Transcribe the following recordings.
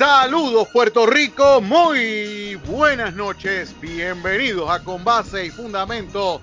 Saludos Puerto Rico, muy buenas noches, bienvenidos a Con Base y Fundamento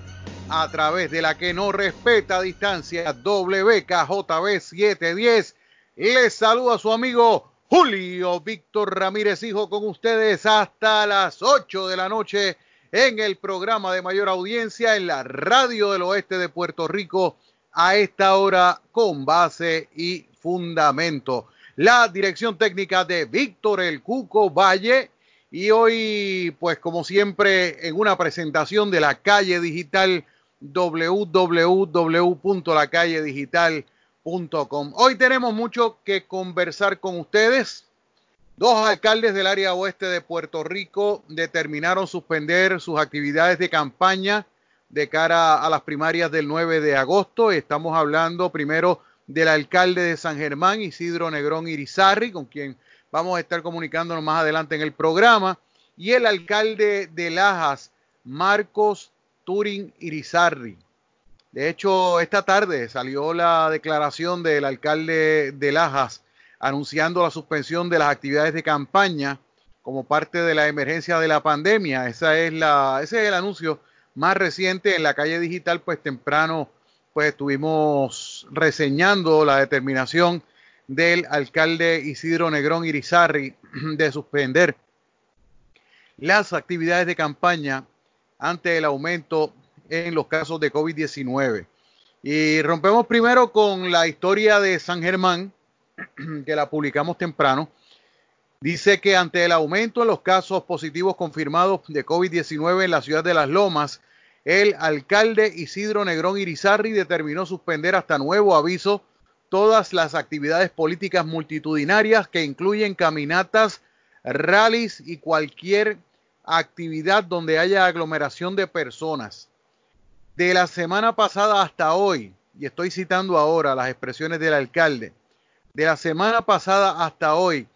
a través de la que no respeta distancia WKJB 710. Les saluda su amigo Julio Víctor Ramírez Hijo con ustedes hasta las 8 de la noche en el programa de mayor audiencia en la radio del oeste de Puerto Rico a esta hora con base y fundamento la dirección técnica de Víctor El Cuco Valle. Y hoy, pues como siempre, en una presentación de la calle digital www.lacalledigital.com. Hoy tenemos mucho que conversar con ustedes. Dos alcaldes del área oeste de Puerto Rico determinaron suspender sus actividades de campaña de cara a las primarias del 9 de agosto. Estamos hablando primero del alcalde de San Germán, Isidro Negrón Irizarri, con quien vamos a estar comunicándonos más adelante en el programa, y el alcalde de Lajas, Marcos Turín Irizarri. De hecho, esta tarde salió la declaración del alcalde de Lajas anunciando la suspensión de las actividades de campaña como parte de la emergencia de la pandemia. Esa es la, ese es el anuncio más reciente en la calle digital, pues temprano pues estuvimos reseñando la determinación del alcalde Isidro Negrón Irizarri de suspender las actividades de campaña ante el aumento en los casos de COVID-19. Y rompemos primero con la historia de San Germán, que la publicamos temprano. Dice que ante el aumento en los casos positivos confirmados de COVID-19 en la ciudad de Las Lomas, el alcalde Isidro Negrón Irizarri determinó suspender hasta nuevo aviso todas las actividades políticas multitudinarias que incluyen caminatas, rallies y cualquier actividad donde haya aglomeración de personas. De la semana pasada hasta hoy, y estoy citando ahora las expresiones del alcalde, de la semana pasada hasta hoy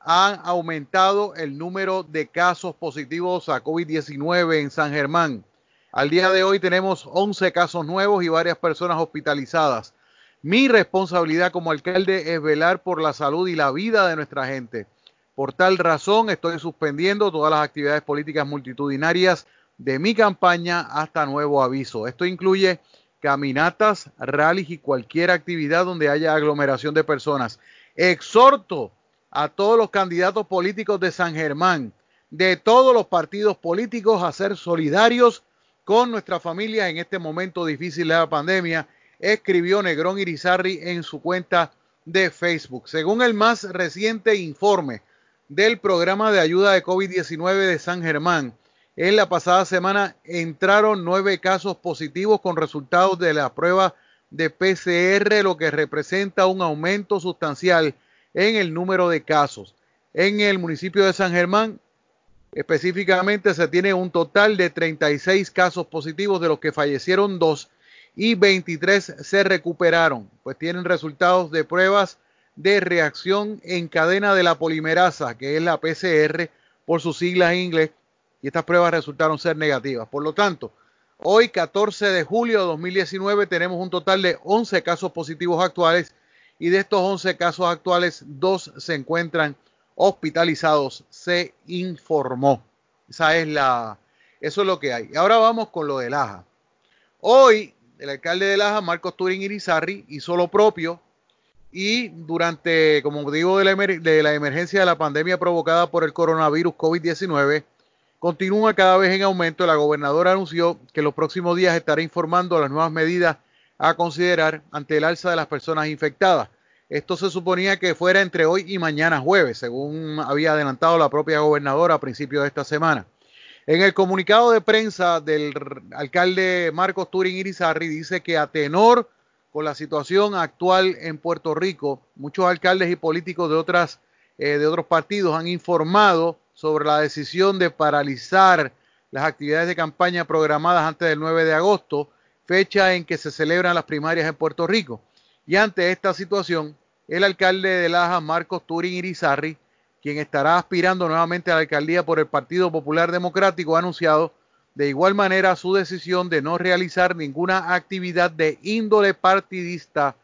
han aumentado el número de casos positivos a COVID-19 en San Germán al día de hoy tenemos 11 casos nuevos y varias personas hospitalizadas. Mi responsabilidad como alcalde es velar por la salud y la vida de nuestra gente. Por tal razón estoy suspendiendo todas las actividades políticas multitudinarias de mi campaña hasta nuevo aviso. Esto incluye caminatas, rallies y cualquier actividad donde haya aglomeración de personas. Exhorto a todos los candidatos políticos de San Germán, de todos los partidos políticos, a ser solidarios con nuestra familia en este momento difícil de la pandemia, escribió Negrón Irizarri en su cuenta de Facebook. Según el más reciente informe del programa de ayuda de COVID-19 de San Germán, en la pasada semana entraron nueve casos positivos con resultados de la prueba de PCR, lo que representa un aumento sustancial en el número de casos. En el municipio de San Germán Específicamente se tiene un total de 36 casos positivos, de los que fallecieron dos y 23 se recuperaron, pues tienen resultados de pruebas de reacción en cadena de la polimerasa, que es la PCR por sus siglas en inglés, y estas pruebas resultaron ser negativas. Por lo tanto, hoy 14 de julio de 2019 tenemos un total de 11 casos positivos actuales y de estos 11 casos actuales, dos se encuentran hospitalizados, se informó. Esa es la, eso es lo que hay. Y ahora vamos con lo de Laja. Hoy, el alcalde de Laja, Marcos Turín Irizarri, hizo lo propio y durante, como digo, de la, emergencia de la pandemia provocada por el coronavirus COVID-19, continúa cada vez en aumento. La gobernadora anunció que en los próximos días estará informando las nuevas medidas a considerar ante el alza de las personas infectadas. Esto se suponía que fuera entre hoy y mañana jueves, según había adelantado la propia gobernadora a principios de esta semana. En el comunicado de prensa del alcalde Marcos Turín Irizarri dice que a tenor con la situación actual en Puerto Rico, muchos alcaldes y políticos de, otras, eh, de otros partidos han informado sobre la decisión de paralizar las actividades de campaña programadas antes del 9 de agosto, fecha en que se celebran las primarias en Puerto Rico. Y ante esta situación, el alcalde de Laja, Marcos Turín Irizarri, quien estará aspirando nuevamente a la alcaldía por el Partido Popular Democrático, ha anunciado de igual manera su decisión de no realizar ninguna actividad de índole partidista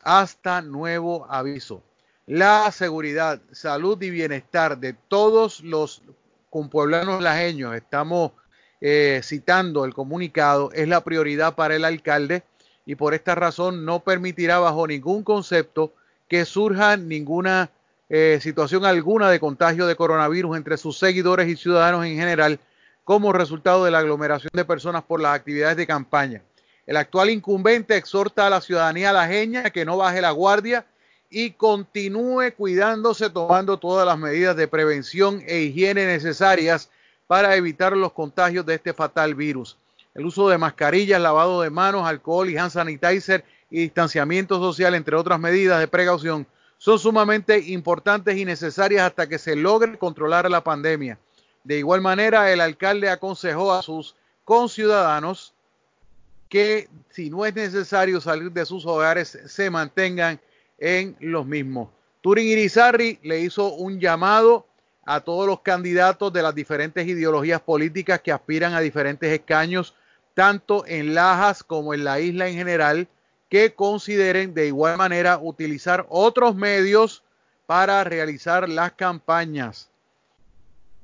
hasta nuevo aviso. la seguridad, salud y bienestar de todos los compueblanos lajeños, estamos eh, citando el comunicado, es la prioridad para el alcalde y por esta razón no permitirá bajo ningún concepto que surja ninguna eh, situación alguna de contagio de coronavirus entre sus seguidores y ciudadanos en general como resultado de la aglomeración de personas por las actividades de campaña. El actual incumbente exhorta a la ciudadanía lajeña que no baje la guardia y continúe cuidándose tomando todas las medidas de prevención e higiene necesarias para evitar los contagios de este fatal virus. El uso de mascarillas, lavado de manos, alcohol y hand sanitizer y distanciamiento social, entre otras medidas de precaución, son sumamente importantes y necesarias hasta que se logre controlar la pandemia. De igual manera, el alcalde aconsejó a sus conciudadanos que si no es necesario salir de sus hogares, se mantengan en los mismos. Turing Irizarry le hizo un llamado a todos los candidatos de las diferentes ideologías políticas que aspiran a diferentes escaños, tanto en Lajas como en la isla en general, que consideren de igual manera utilizar otros medios para realizar las campañas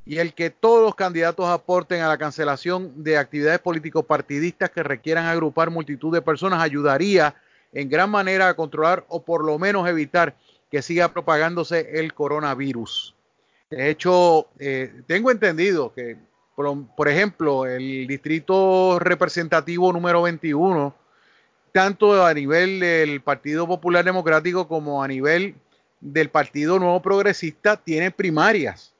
y el que todos los candidatos aporten a la cancelación de actividades políticos partidistas que requieran agrupar multitud de personas ayudaría en gran manera a controlar o por lo menos evitar que siga propagándose el coronavirus. De hecho, eh, tengo entendido que, por, ejemplo, el distrito representativo número 21, tanto a nivel del Partido Popular Democrático como a nivel del Partido Nuevo Progresista, tiene primarias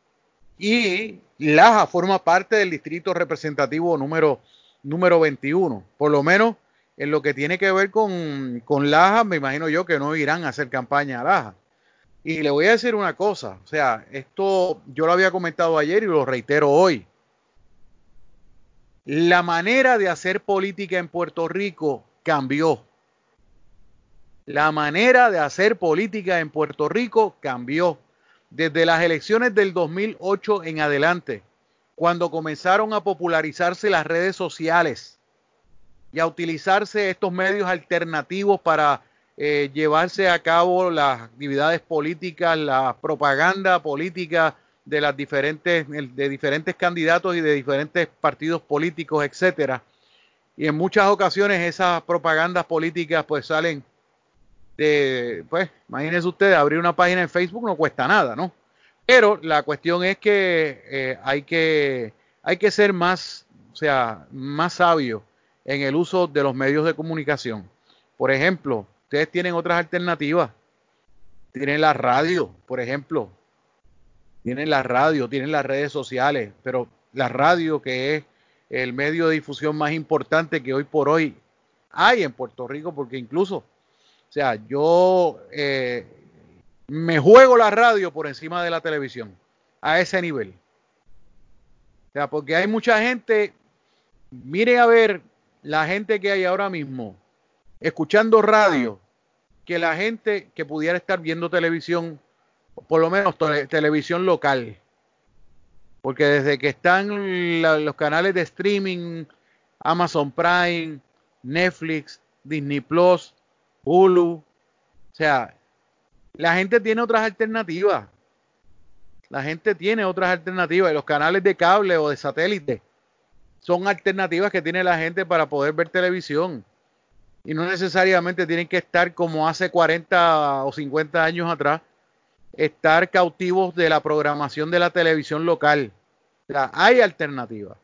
y Laja forma parte del distrito representativo número, número 21. Por lo menos en lo que tiene que ver con, con Laja, me imagino yo que no irán a hacer campaña a Laja. Y le voy a decir una cosa, o sea, esto yo lo había comentado ayer y lo reitero hoy. La manera de hacer política en Puerto Rico cambió. La manera de hacer política en Puerto Rico cambió desde las elecciones del 2008 en adelante, cuando comenzaron a popularizarse las redes sociales y a utilizarse estos medios alternativos para eh, llevarse a cabo las actividades políticas, la propaganda política de las diferentes de diferentes candidatos y de diferentes partidos políticos, etcétera. Y en muchas ocasiones esas propagandas políticas pues salen pues, imagínense ustedes, abrir una página en Facebook no cuesta nada, ¿no? Pero la cuestión es que eh, hay que hay que ser más, o sea, más sabio en el uso de los medios de comunicación. Por ejemplo, ustedes tienen otras alternativas. Tienen la radio, por ejemplo. Tienen la radio, tienen las redes sociales, pero la radio que es el medio de difusión más importante que hoy por hoy hay en Puerto Rico, porque incluso o sea, yo eh, me juego la radio por encima de la televisión, a ese nivel. O sea, porque hay mucha gente, mire a ver la gente que hay ahora mismo, escuchando radio, que la gente que pudiera estar viendo televisión, por lo menos televisión local. Porque desde que están los canales de streaming, Amazon Prime, Netflix, Disney Plus, Hulu. O sea, la gente tiene otras alternativas. La gente tiene otras alternativas. Los canales de cable o de satélite son alternativas que tiene la gente para poder ver televisión. Y no necesariamente tienen que estar como hace 40 o 50 años atrás, estar cautivos de la programación de la televisión local. Hay alternativas.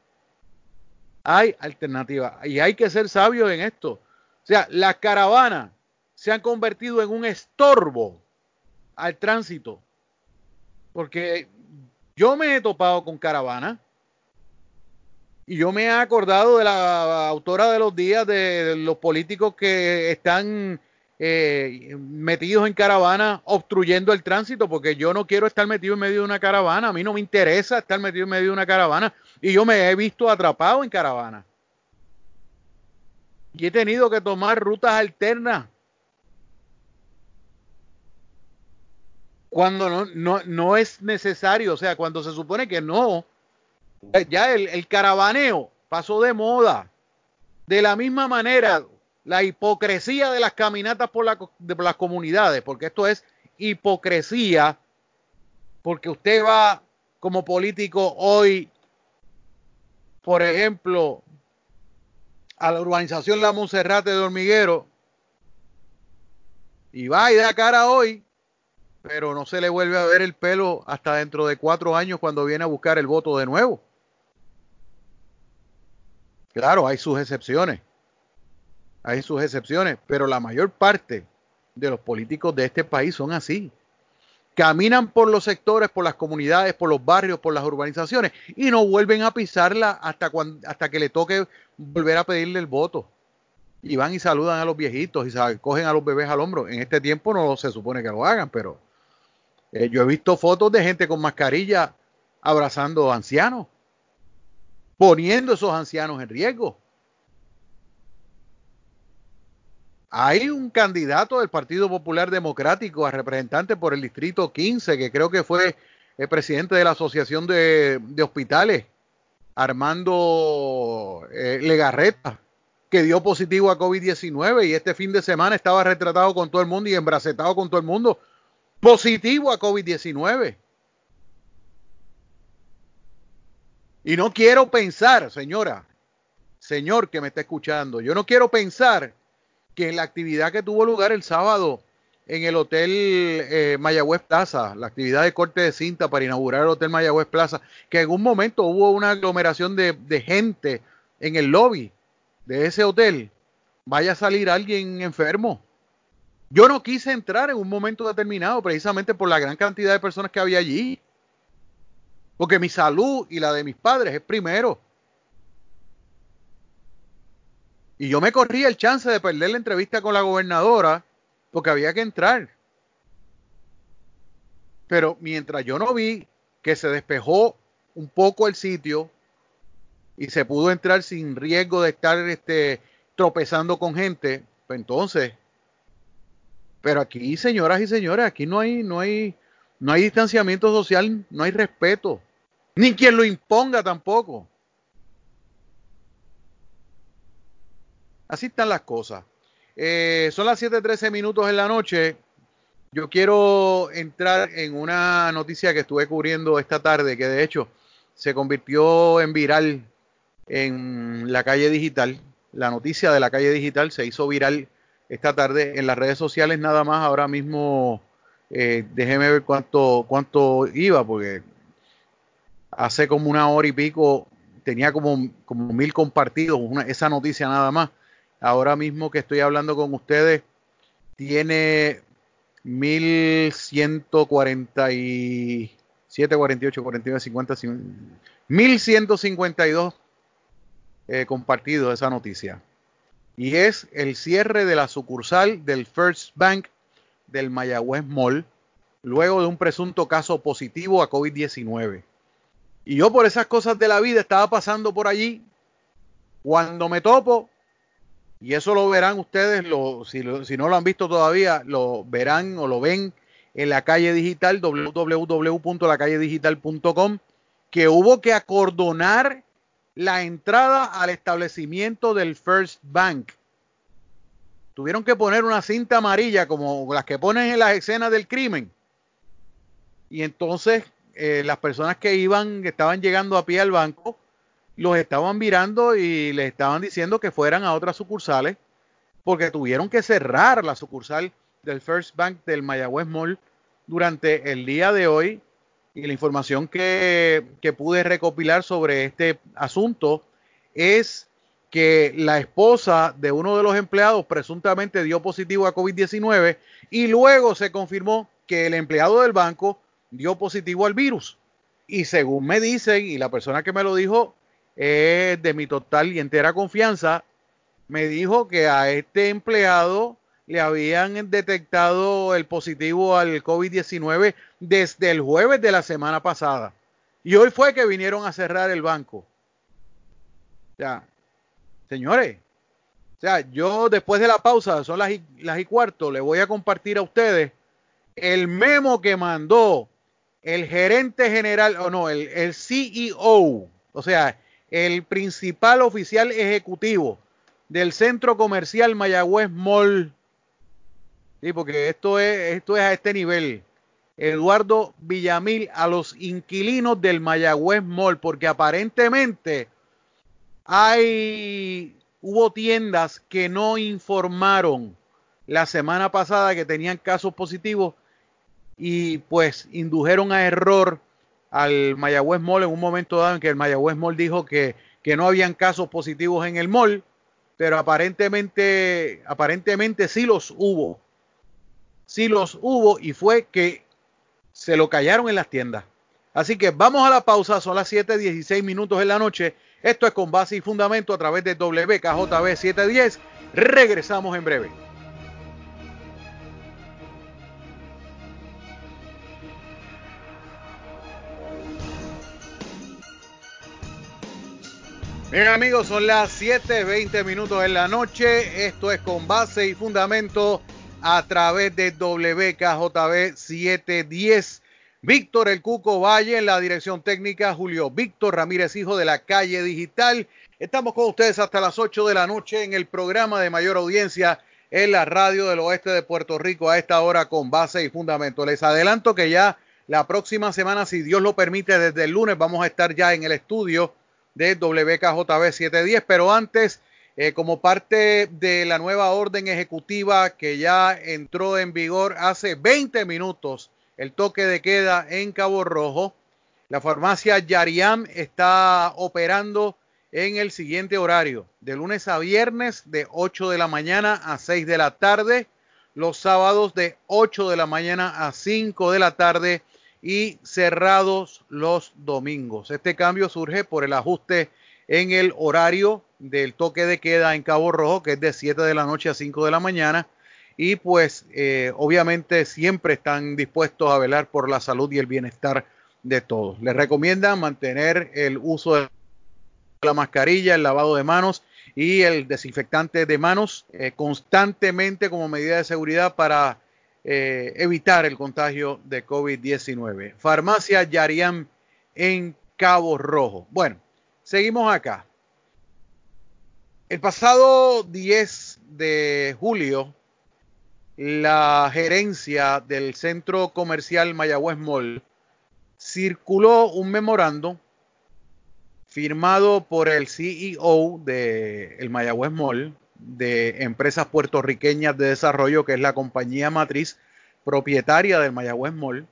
Hay alternativas. Y hay que ser sabios en esto. O sea, las caravanas se han convertido en un estorbo al tránsito. Porque yo me he topado con caravana y yo me he acordado de la autora de los días de los políticos que están eh, metidos en caravana obstruyendo el tránsito, porque yo no quiero estar metido en medio de una caravana, a mí no me interesa estar metido en medio de una caravana y yo me he visto atrapado en caravana. Y he tenido que tomar rutas alternas cuando no, no, no es necesario, o sea, cuando se supone que no, ya el, el caravaneo pasó de moda. De la misma manera, la hipocresía de las caminatas por, la, de, las comunidades, porque esto es hipocresía, porque usted va como político hoy, por ejemplo, a la urbanización La Monserrate de Hormiguero, y va y da cara hoy, pero no se le vuelve a ver el pelo hasta dentro de cuatro años cuando viene a buscar el voto de nuevo. Claro, hay sus excepciones. Hay sus excepciones, pero la mayor parte de los políticos de este país son así. Caminan por los sectores, por las comunidades, por los barrios, por las urbanizaciones y no vuelven a pisarla hasta, cuando, hasta que le toque volver a pedirle el voto. Y van y saludan a los viejitos y cogen a los bebés al hombro. En este tiempo no se supone que lo hagan, pero eh, yo he visto fotos de gente con mascarilla abrazando ancianos poniendo esos ancianos en riesgo. Hay un candidato del Partido Popular Democrático a representante por el Distrito 15, que creo que fue el presidente de la Asociación de, Hospitales, Armando eh, Legarreta, que dio positivo a COVID-19 y este fin de semana estaba retratado con todo el mundo y embracetado con todo el mundo, positivo a COVID-19. Y no quiero pensar, señora, señor que me está escuchando, yo no quiero pensar que la actividad que tuvo lugar el sábado en el Hotel eh, Mayagüez Plaza, la actividad de corte de cinta para inaugurar el Hotel Mayagüez Plaza, que en un momento hubo una aglomeración de gente en el lobby de ese hotel, vaya a salir alguien enfermo. Yo no quise entrar en un momento determinado precisamente por la gran cantidad de personas que había allí. Porque mi salud y la de mis padres es primero. Y yo me corrí el chance de perder la entrevista con la gobernadora porque había que entrar. Pero mientras yo no vi que se despejó un poco el sitio y se pudo entrar sin riesgo de estar este, tropezando con gente, pues entonces, pero aquí, señoras y señores, aquí no hay, no hay, no hay distanciamiento social, no hay respeto, ni quien lo imponga tampoco. Así están las cosas. Eh, son las 7:13 minutos en la noche. Yo quiero entrar en una noticia que estuve cubriendo esta tarde, que de hecho se convirtió en viral en la calle digital. La noticia de la calle digital se hizo viral esta tarde en las redes sociales nada más. Ahora mismo eh, déjeme ver cuánto, cuánto iba, porque hace como una hora y pico tenía como, como mil compartidos esa noticia nada más. Ahora mismo que estoy hablando con ustedes, tiene 1147, 48, 49, 50, 1152 eh, compartidos esa noticia. Y es el cierre de la sucursal del First Bank del Mayagüez Mall, luego de un presunto caso positivo a COVID-19. Y yo por esas cosas de la vida estaba pasando por allí. Cuando me topo, y eso lo verán ustedes, lo, si, si, no lo han visto todavía, lo verán o lo ven en la calle digital, www.lacalledigital.com, que hubo que acordonar la entrada al establecimiento del First Bank. Tuvieron que poner una cinta amarilla como las que ponen en las escenas del crimen. Y entonces eh, las personas que iban, que estaban llegando a pie al banco, los estaban mirando y les estaban diciendo que fueran a otras sucursales, porque tuvieron que cerrar la sucursal del First Bank del Mayagüez Mall durante el día de hoy. Y la información que, que pude recopilar sobre este asunto es que la esposa de uno de los empleados presuntamente dio positivo a COVID-19 y luego se confirmó que el empleado del banco dio positivo al virus. Y según me dicen, y la persona que me lo dijo de mi total y entera confianza, me dijo que a este empleado le habían detectado el positivo al COVID-19 desde el jueves de la semana pasada. Y hoy fue que vinieron a cerrar el banco. Ya, señores, o sea, yo después de la pausa, son las y, las y cuarto, le voy a compartir a ustedes el memo que mandó el gerente general, o no, el, el CEO, o sea, el principal oficial ejecutivo del centro comercial Mayagüez Mall, Sí, porque esto es, esto es a este nivel. Eduardo Villamil a los inquilinos del Mayagüez Mall, porque aparentemente hay hubo tiendas que no informaron la semana pasada que tenían casos positivos y pues indujeron a error al Mayagüez Mall en un momento dado en que el Mayagüez Mall dijo que, que no habían casos positivos en el mall, pero aparentemente, aparentemente sí los hubo. Sí los hubo y fue que se lo callaron en las tiendas. Así que vamos a la pausa, son las 7:16 minutos en la noche. Esto es con base y fundamento a través de WKJB 710. Regresamos en breve. Bien amigos, son las 7:20 minutos en la noche. Esto es con base y fundamento a través de WKJB 710. Víctor El Cuco Valle en la dirección técnica, Julio Víctor Ramírez, hijo de la calle digital. Estamos con ustedes hasta las 8 de la noche en el programa de mayor audiencia en la radio del oeste de Puerto Rico a esta hora con base y fundamento. Les adelanto que ya la próxima semana, si Dios lo permite, desde el lunes vamos a estar ya en el estudio de WKJB 710, pero antes eh, como parte de la nueva orden ejecutiva que ya entró en vigor hace 20 minutos, el toque de queda en Cabo Rojo. La farmacia Yariam está operando en el siguiente horario, de lunes a viernes de 8 de la mañana a 6 de la tarde, los sábados de 8 de la mañana a 5 de la tarde y cerrados los domingos. Este cambio surge por el ajuste en el horario del toque de queda en Cabo Rojo, que es de 7 de la noche a 5 de la mañana. Y pues eh, obviamente siempre están dispuestos a velar por la salud y el bienestar de todos. Les recomiendan mantener el uso de la mascarilla, el lavado de manos y el desinfectante de manos eh, constantemente como medida de seguridad para eh, evitar el contagio de COVID-19. Farmacia Yariam en Cabo Rojo. Bueno, seguimos acá. El pasado 10 de julio, la gerencia del centro comercial Mayagüez Mall circuló un memorando firmado por el CEO de el Mayagüez Mall de Empresas Puertorriqueñas de Desarrollo, que es la compañía matriz propietaria del Mayagüez Mall.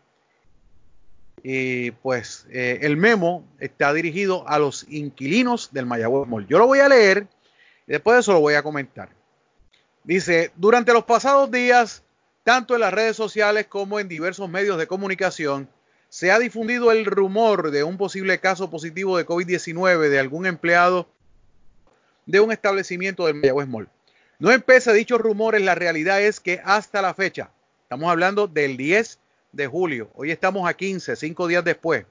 Y pues eh, el memo está dirigido a los inquilinos del Mayagüez Mall. Yo lo voy a leer después de eso lo voy a comentar. Dice, durante los pasados días, tanto en las redes sociales como en diversos medios de comunicación, se ha difundido el rumor de un posible caso positivo de COVID-19 de algún empleado de un establecimiento del Mayagüez Mall. No empecé dichos rumores, la realidad es que hasta la fecha, estamos hablando del 10 de julio, hoy estamos a 15, cinco días después,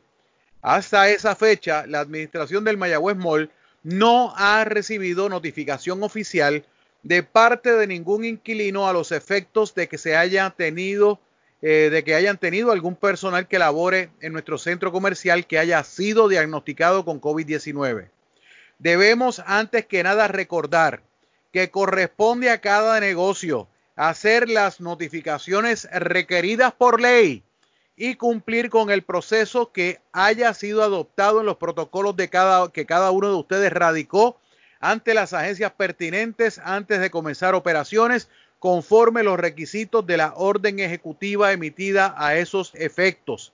hasta esa fecha, la administración del Mayagüez Mall no ha recibido notificación oficial de parte de ningún inquilino a los efectos de que se haya tenido eh, de que hayan tenido algún personal que labore en nuestro centro comercial que haya sido diagnosticado con COVID-19. Debemos antes que nada recordar que corresponde a cada negocio hacer las notificaciones requeridas por ley y cumplir con el proceso que haya sido adoptado en los protocolos de cada, que cada uno de ustedes radicó ante las agencias pertinentes antes de comenzar operaciones conforme los requisitos de la orden ejecutiva emitida a esos efectos.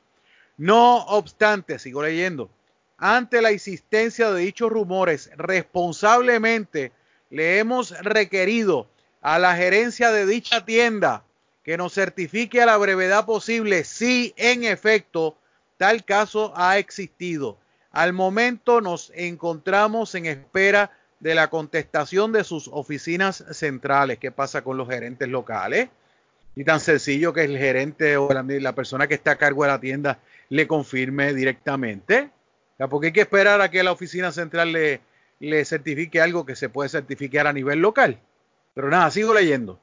No obstante, sigo leyendo, ante la existencia de dichos rumores, responsablemente le hemos requerido a la gerencia de dicha tienda que nos certifique a la brevedad posible si en efecto tal caso ha existido. Al momento nos encontramos en espera de la contestación de sus oficinas centrales. ¿Qué pasa con los gerentes locales? Y tan sencillo que el gerente o la, persona que está a cargo de la tienda le confirme directamente. Porque hay que esperar a que la oficina central le, le certifique algo que se puede certificar a nivel local. Pero nada, sigo leyendo.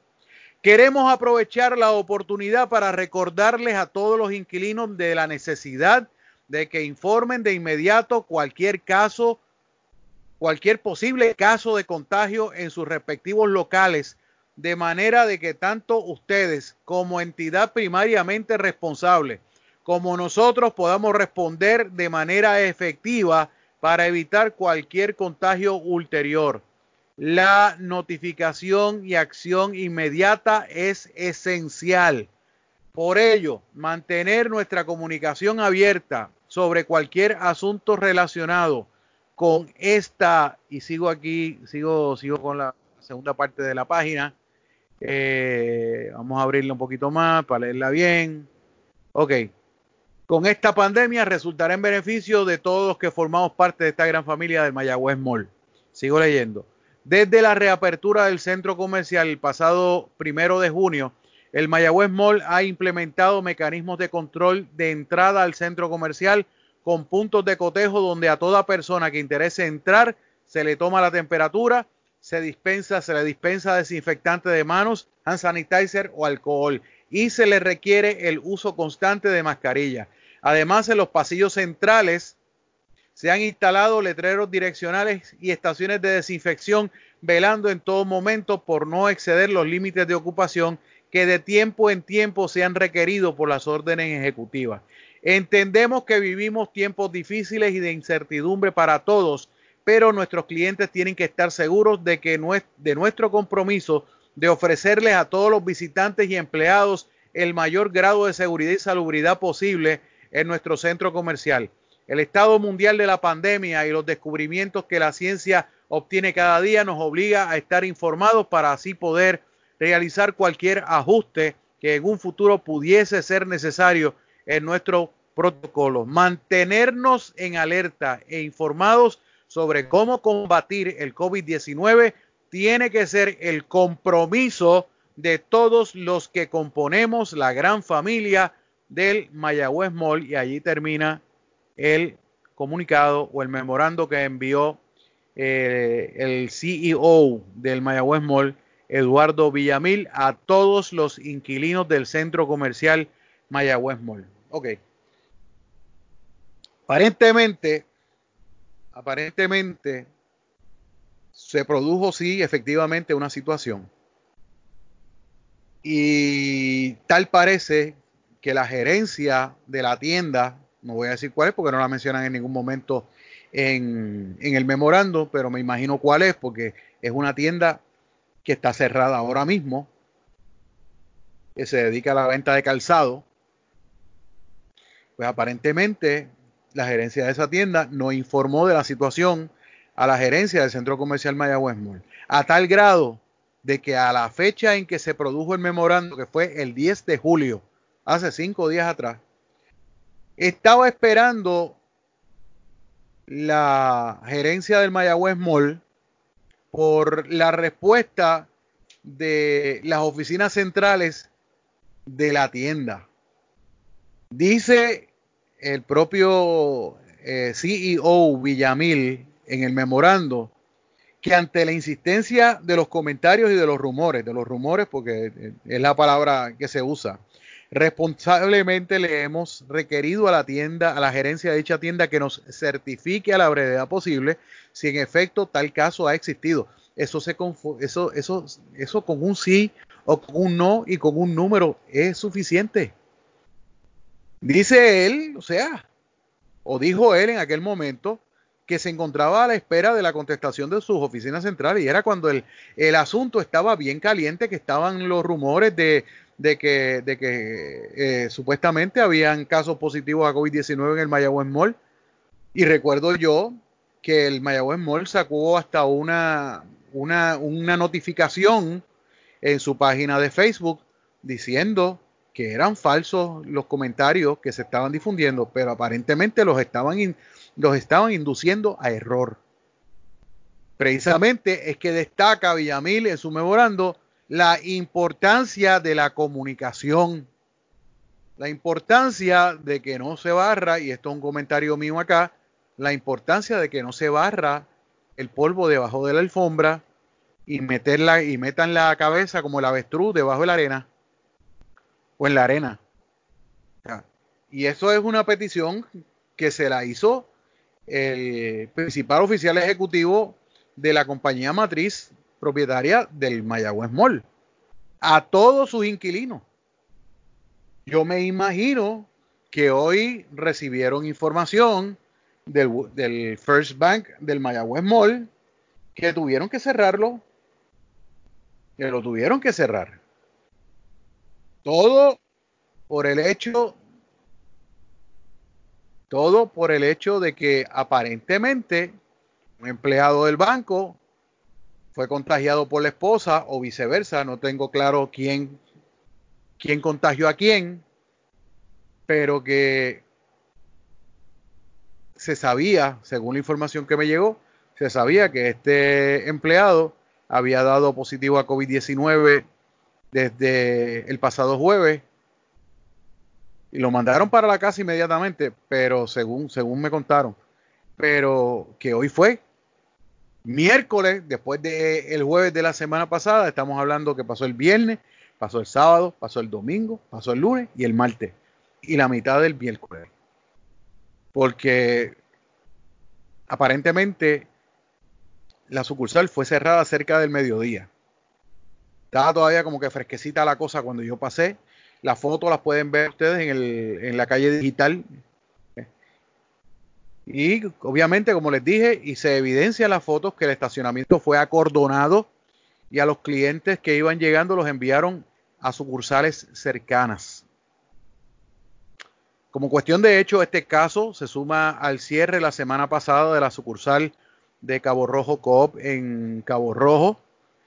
Queremos aprovechar la oportunidad para recordarles a todos los inquilinos de la necesidad de que informen de inmediato cualquier caso, cualquier posible caso de contagio en sus respectivos locales de manera de que tanto ustedes como entidad primariamente responsable, como nosotros podamos responder de manera efectiva para evitar cualquier contagio ulterior. La notificación y acción inmediata es esencial. Por ello, mantener nuestra comunicación abierta sobre cualquier asunto relacionado con esta, y sigo aquí, sigo, sigo con la segunda parte de la página. Eh, vamos a abrirla un poquito más para leerla bien. Ok. Con esta pandemia resultará en beneficio de todos los que formamos parte de esta gran familia del Mayagüez Mall. Sigo leyendo. Desde la reapertura del centro comercial el pasado primero de junio, el Mayagüez Mall ha implementado mecanismos de control de entrada al centro comercial con puntos de cotejo donde a toda persona que interese entrar se le toma la temperatura, se dispensa, se le dispensa desinfectante de manos, hand sanitizer o alcohol y se le requiere el uso constante de mascarilla. Además, en los pasillos centrales se han instalado letreros direccionales y estaciones de desinfección, velando en todo momento por no exceder los límites de ocupación que de tiempo en tiempo se han requerido por las órdenes ejecutivas. Entendemos que vivimos tiempos difíciles y de incertidumbre para todos, pero nuestros clientes tienen que estar seguros de que de nuestro compromiso de ofrecerles a todos los visitantes y empleados el mayor grado de seguridad y salubridad posible en nuestro centro comercial. El estado mundial de la pandemia y los descubrimientos que la ciencia obtiene cada día nos obliga a estar informados para así poder realizar cualquier ajuste que en un futuro pudiese ser necesario en nuestro protocolo. Mantenernos en alerta e informados sobre cómo combatir el COVID-19 tiene que ser el compromiso de todos los que componemos la gran familia del Mayagüez Mall y allí termina el comunicado o el memorando que envió eh, el CEO del Mayagüez Mall Eduardo Villamil a todos los inquilinos del centro comercial Mayagüez Mall. Ok. Aparentemente, aparentemente se produjo sí efectivamente una situación. Y tal parece que la gerencia de la tienda, no voy a decir cuál es porque no la mencionan en ningún momento en, en el memorando, pero me imagino cuál es porque es una tienda que está cerrada ahora mismo, que se dedica a la venta de calzado, pues aparentemente la gerencia de esa tienda no informó de la situación a la gerencia del centro comercial Mayagüez Mall, a tal grado de que a la fecha en que se produjo el memorando, que fue el 10 de julio, hace cinco días atrás, estaba esperando la gerencia del Mayagüez Mall por la respuesta de las oficinas centrales de la tienda. Dice el propio eh, CEO Villamil en el memorando que ante la insistencia de los comentarios y de los rumores, de los rumores porque es la palabra que se usa, responsablemente le hemos requerido a la tienda, a la gerencia de dicha tienda que nos certifique a la brevedad posible si en efecto tal caso ha existido. Eso, se eso, eso, eso con un sí o con un no y con un número es suficiente. Dice él, o sea, o dijo él en aquel momento, que se encontraba a la espera de la contestación de sus oficinas centrales y era cuando el, el asunto estaba bien caliente, que estaban los rumores de, de que, de que eh, supuestamente habían casos positivos a COVID-19 en el Mayagüez Mall. Y recuerdo yo que el Mayagüez Mall sacó hasta una, una, una notificación en su página de Facebook diciendo que eran falsos los comentarios que se estaban difundiendo, pero aparentemente los estaban, los estaban induciendo a error. Precisamente es que destaca Villamil en su memorando la importancia de la comunicación, la importancia de que no se barra, y esto es un comentario mío acá, la importancia de que no se barra el polvo debajo de la alfombra y meterla y metan la cabeza como el avestruz debajo de la arena o en la arena. Y eso es una petición que se la hizo el principal oficial ejecutivo de la compañía matriz propietaria del Mayagüez Mall. a todos sus inquilinos. Yo me imagino que hoy recibieron información del, First Bank del Mayagüez Mall que tuvieron que cerrarlo, que lo tuvieron que cerrar. Todo por el hecho, todo por el hecho de que aparentemente un empleado del banco fue contagiado por la esposa o viceversa, no tengo claro quién, quién contagió a quién, pero que se sabía, según la información que me llegó, se sabía que este empleado había dado positivo a COVID-19 desde el pasado jueves y lo mandaron para la casa inmediatamente, pero según, según me contaron, pero que hoy fue miércoles, después del el jueves de la semana pasada, estamos hablando que pasó el viernes, pasó el sábado, pasó el domingo, pasó el lunes y el martes, y la mitad del miércoles. Porque aparentemente la sucursal fue cerrada cerca del mediodía. Estaba todavía como que fresquecita la cosa cuando yo pasé. Las fotos las pueden ver ustedes en, el, en la calle digital y obviamente, como les dije, y se evidencia en las fotos que el estacionamiento fue acordonado y a los clientes que iban llegando los enviaron a sucursales cercanas. Como cuestión de hecho, este caso se suma al cierre la semana pasada de la sucursal de Cabo Rojo Coop en Cabo Rojo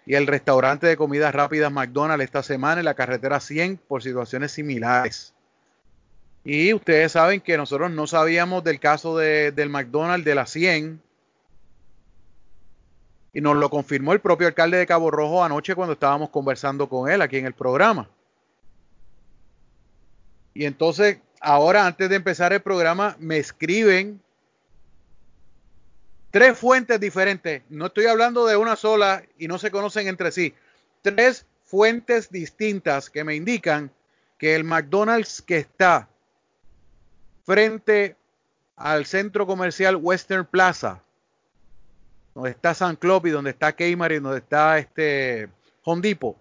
y el restaurante de comidas rápidas McDonald's esta semana en la carretera 100 por situaciones similares. Y ustedes saben que nosotros no sabíamos del caso de, del McDonald's de la 100. Y nos lo confirmó el propio alcalde de Cabo Rojo anoche cuando estábamos conversando con él aquí en el programa. Y entonces, ahora antes de empezar el programa, me escriben tres fuentes diferentes. No estoy hablando de una sola y no se conocen entre sí. Tres fuentes distintas que me indican que el McDonald's que está frente al centro comercial Western Plaza, donde está San Club y donde está Kmart y donde está este Hondipo.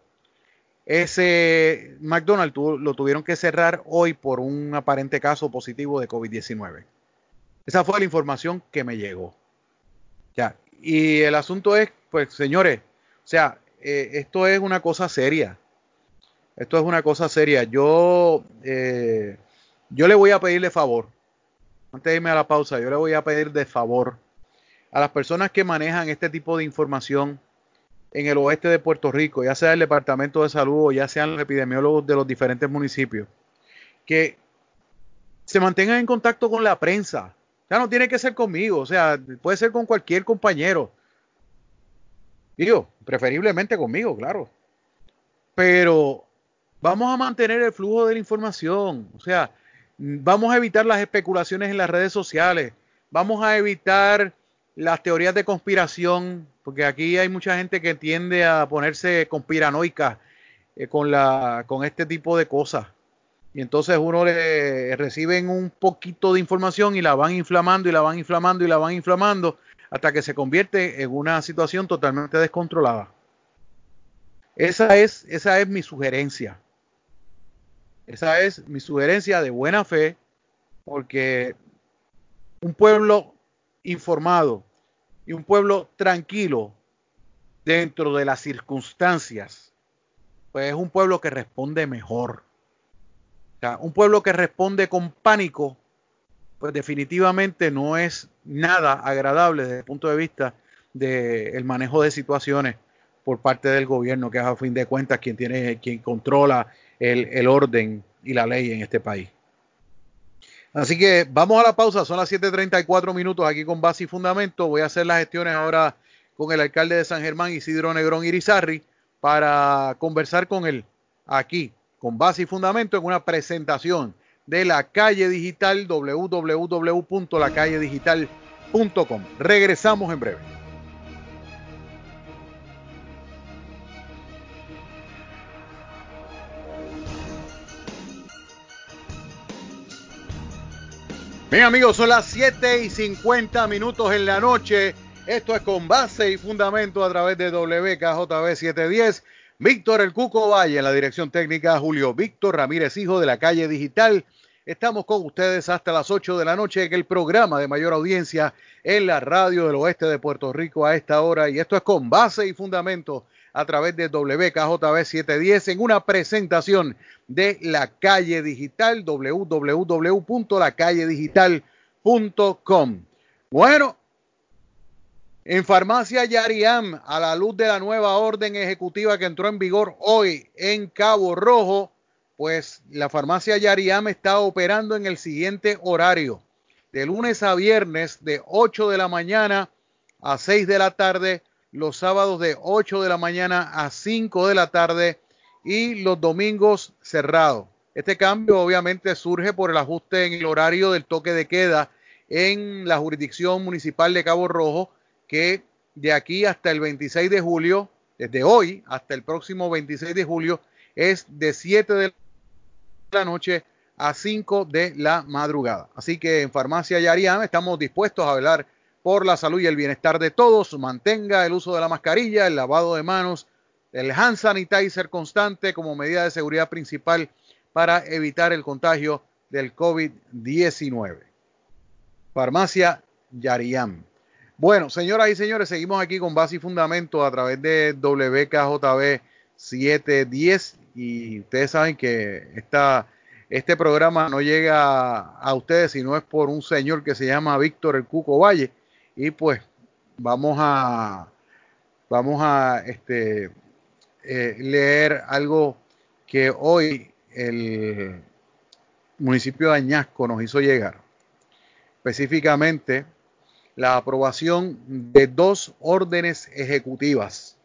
Ese McDonald's lo tuvieron que cerrar hoy por un aparente caso positivo de COVID-19. Esa fue la información que me llegó. Ya. Y el asunto es, pues, señores, o sea, eh, esto es una cosa seria. Esto es una cosa seria. Yo eh, yo le voy a pedirle favor, antes de irme a la pausa, yo le voy a pedir de favor a las personas que manejan este tipo de información en el oeste de Puerto Rico, ya sea el Departamento de Salud o ya sean los epidemiólogos de los diferentes municipios, que se mantengan en contacto con la prensa. Ya no tiene que ser conmigo, o sea, puede ser con cualquier compañero. Digo, preferiblemente conmigo, claro. Pero vamos a mantener el flujo de la información. O sea, Vamos a evitar las especulaciones en las redes sociales. Vamos a evitar las teorías de conspiración, porque aquí hay mucha gente que tiende a ponerse conspiranoica eh, con, la, con este tipo de cosas. Y entonces uno le reciben un poquito de información y la van inflamando y la van inflamando y la van inflamando hasta que se convierte en una situación totalmente descontrolada. Esa es, esa es mi sugerencia. Esa es mi sugerencia de buena fe, porque un pueblo informado y un pueblo tranquilo dentro de las circunstancias, pues es un pueblo que responde mejor. Un pueblo que responde con pánico, pues definitivamente no es nada agradable desde el punto de vista del manejo de situaciones por parte del gobierno, que es a fin de cuentas quien tiene, quien controla el, orden y la ley en este país. Así que vamos a la pausa, son las 7.34 minutos aquí con base y fundamento. Voy a hacer las gestiones ahora con el alcalde de San Germán, Isidro Negrón Irizarri, para conversar con él aquí, con base y fundamento, en una presentación de la calle digital www.lacalledigital.com. Regresamos en breve. Bien amigos, son las 7 y 50 minutos en la noche. Esto es con base y fundamento a través de WKJB 710, Víctor El Cuco Valle en la dirección técnica, Julio Víctor Ramírez, hijo de la calle digital. Estamos con ustedes hasta las 8 de la noche en el programa de mayor audiencia en la radio del oeste de Puerto Rico a esta hora. Y esto es con base y fundamento a través de WKJB 710 en una presentación de la calle digital, www.lacalledigital.com. Bueno, en Farmacia Yariam, a la luz de la nueva orden ejecutiva que entró en vigor hoy en Cabo Rojo, pues la Farmacia Yariam está operando en el siguiente horario, de lunes a viernes de 8 de la mañana a 6 de la tarde, los sábados de 8 de la mañana a 5 de la tarde y los domingos cerrados. Este cambio obviamente surge por el ajuste en el horario del toque de queda en la jurisdicción municipal de Cabo Rojo que de aquí hasta el 26 de julio, desde hoy hasta el próximo 26 de julio, es de 7 de la noche a 5 de la madrugada. Así que en Farmacia Yariam estamos dispuestos a hablar por la salud y el bienestar de todos. Mantenga el uso de la mascarilla, el lavado de manos, el hand sanitizer constante como medida de seguridad principal para evitar el contagio del COVID-19. Farmacia Yariam. Bueno, señoras y señores, seguimos aquí con base y fundamento a través de WKJB 710 y ustedes saben que este programa no llega a, ustedes si no es por un señor que se llama Víctor el Cuco Valle y pues vamos a vamos a este, eh, leer algo que hoy el municipio de Añasco nos hizo llegar. Específicamente, la aprobación de dos órdenes ejecutivas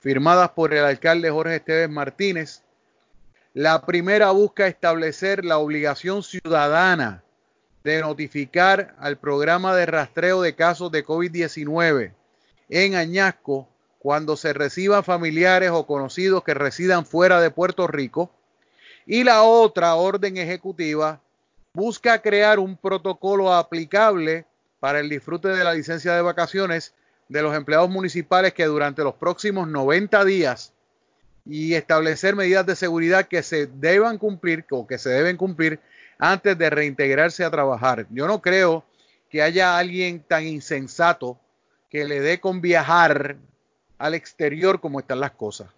firmadas por el alcalde Jorge Esteves Martínez. La primera busca establecer la obligación ciudadana de notificar al programa de rastreo de casos de COVID-19 en Añasco cuando se reciban familiares o conocidos que residan fuera de Puerto Rico. Y la otra orden ejecutiva busca crear un protocolo aplicable para el disfrute de la licencia de vacaciones de los empleados municipales que durante los próximos 90 días y establecer medidas de seguridad que se deban cumplir o que se deben cumplir antes de reintegrarse a trabajar. Yo no creo que haya alguien tan insensato que le dé con viajar al exterior como están las cosas.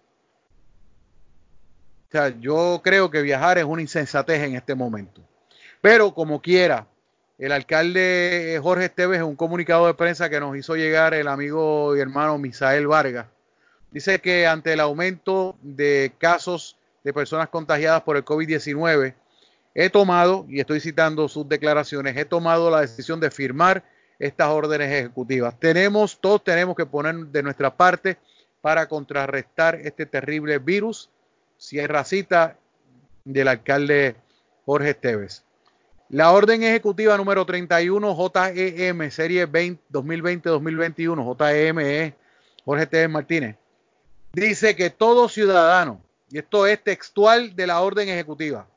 O sea, yo creo que viajar es una insensatez en este momento. Pero como quiera, el alcalde Jorge Esteves, en un comunicado de prensa que nos hizo llegar el amigo y hermano Misael Vargas, dice que ante el aumento de casos de personas contagiadas por el COVID-19, he tomado, y estoy citando sus declaraciones, he tomado la decisión de firmar estas órdenes ejecutivas. Tenemos, todos tenemos que poner de nuestra parte para contrarrestar este terrible virus. Cierra cita del alcalde Jorge Esteves. La orden ejecutiva número 31 JEM, serie 2020-2021, JEM es Jorge T. Martínez, dice que todo ciudadano, y esto es textual de la orden ejecutiva,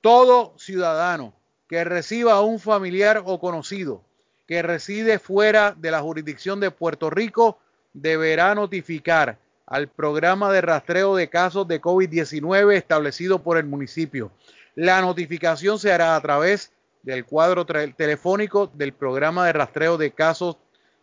todo ciudadano que reciba a un familiar o conocido que reside fuera de la jurisdicción de Puerto Rico deberá notificar al programa de rastreo de casos de COVID-19 establecido por el municipio la notificación se hará a través del cuadro telefónico del programa de rastreo de casos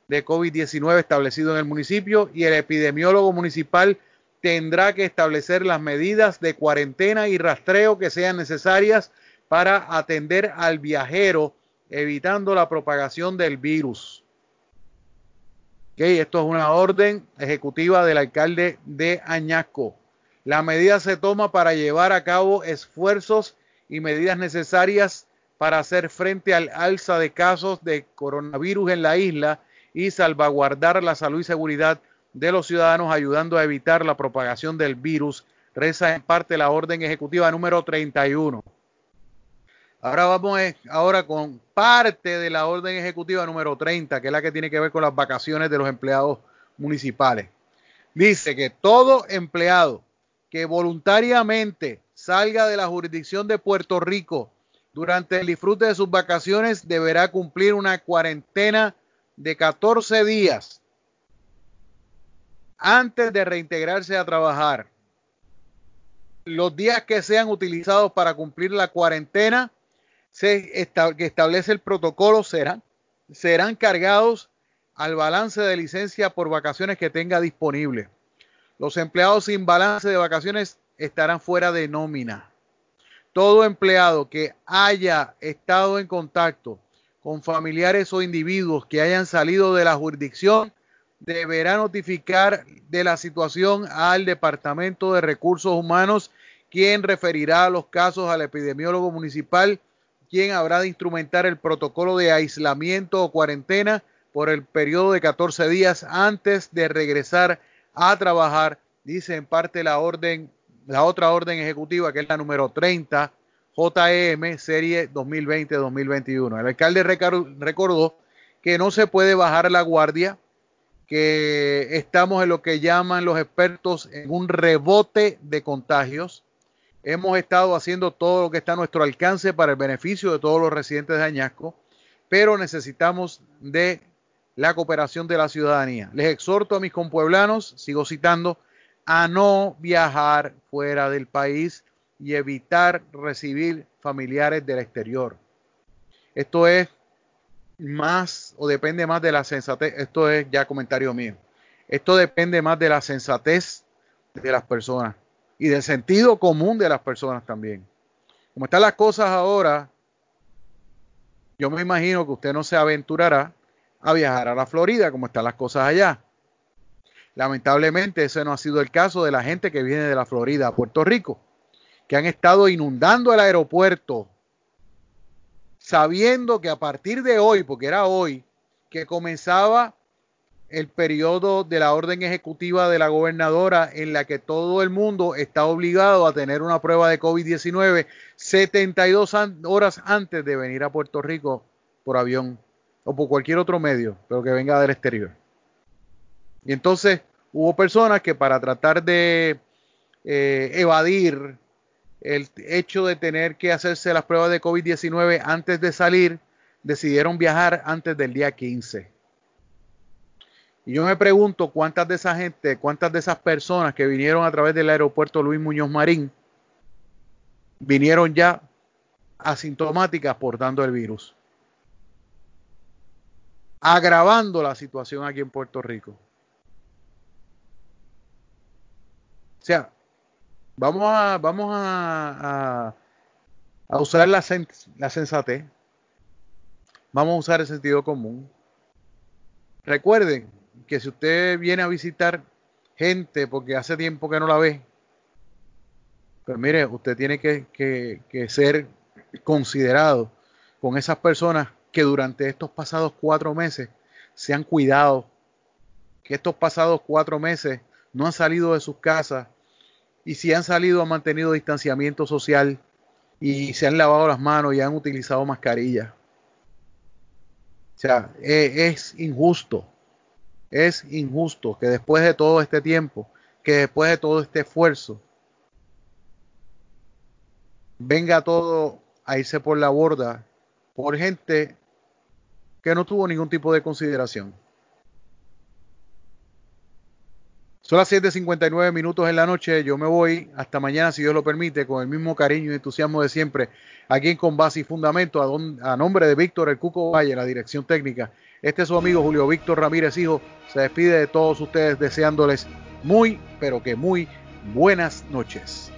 de COVID-19 establecido en el municipio y el epidemiólogo municipal tendrá que establecer las medidas de cuarentena y rastreo que sean necesarias para atender al viajero, evitando la propagación del virus. esto es una orden ejecutiva del alcalde de Añasco. La medida se toma para llevar a cabo esfuerzos y medidas necesarias para hacer frente al alza de casos de coronavirus en la isla y salvaguardar la salud y seguridad de los ciudadanos, ayudando a evitar la propagación del virus, reza en parte la orden ejecutiva número 31. Ahora vamos ahora con parte de la orden ejecutiva número 30, que es la que tiene que ver con las vacaciones de los empleados municipales. Dice que todo empleado que voluntariamente salga de la jurisdicción de Puerto Rico durante el disfrute de sus vacaciones deberá cumplir una cuarentena de 14 días antes de reintegrarse a trabajar. Los días que sean utilizados para cumplir la cuarentena se que establece el protocolo serán, serán cargados al balance de licencia por vacaciones que tenga disponible. Los empleados sin balance de vacaciones estarán fuera de nómina. Todo empleado que haya estado en contacto con familiares o individuos que hayan salido de la jurisdicción deberá notificar de la situación al Departamento de Recursos Humanos, quien referirá los casos al epidemiólogo municipal, quien habrá de instrumentar el protocolo de aislamiento o cuarentena por el periodo de 14 días antes de regresar a trabajar, dice en parte la orden, la otra orden ejecutiva que es la número 30 JEM serie 2020-2021. El alcalde recordó que no se puede bajar la guardia que estamos en lo que llaman los expertos en un rebote de contagios. Hemos estado haciendo todo lo que está a nuestro alcance para el beneficio de todos los residentes de Añasco, pero necesitamos de la cooperación de la ciudadanía. Les exhorto a mis compueblanos, sigo citando, a no viajar fuera del país y evitar recibir familiares del exterior. Esto es más o depende más de la sensatez, esto es ya comentario mío, esto depende más de la sensatez de las personas y del sentido común de las personas también. Como están las cosas ahora, yo me imagino que usted no se aventurará a viajar a la Florida como están las cosas allá. Lamentablemente ese no ha sido el caso de la gente que viene de la Florida a Puerto Rico, que han estado inundando el aeropuerto sabiendo que a partir de hoy, porque era hoy, que comenzaba el periodo de la orden ejecutiva de la gobernadora en la que todo el mundo está obligado a tener una prueba de COVID-19 72 horas antes de venir a Puerto Rico por avión o por cualquier otro medio, pero que venga del exterior. Y entonces hubo personas que para tratar de eh, evadir el hecho de tener que hacerse las pruebas de COVID-19 antes de salir, decidieron viajar antes del día 15. Y yo me pregunto cuántas de esa gente, cuántas de esas personas que vinieron a través del aeropuerto Luis Muñoz Marín, vinieron ya asintomáticas portando el virus, agravando la situación aquí en Puerto Rico. O sea, Vamos a, vamos a, a, usar la, la sensatez. Vamos a usar el sentido común. Recuerden que si usted viene a visitar gente porque hace tiempo que no la ve, pues mire, usted tiene que, que, que, ser considerado con esas personas que durante estos pasados cuatro meses se han cuidado, que estos pasados cuatro meses no han salido de sus casas, y si han salido han mantenido distanciamiento social y se han lavado las manos y han utilizado mascarillas. O sea, e, es, injusto, es injusto que después de todo este tiempo, que después de todo este esfuerzo, venga todo a irse por la borda por gente que no tuvo ningún tipo de consideración. Son las 7:59 minutos en la noche. Yo me voy hasta mañana, si Dios lo permite, con el mismo cariño y entusiasmo de siempre, aquí en Con Base y Fundamento, a, nombre de Víctor El Cuco Valle, la dirección técnica. Este es su amigo Julio Víctor Ramírez Hijo. Se despide de todos ustedes deseándoles muy, pero que muy buenas noches.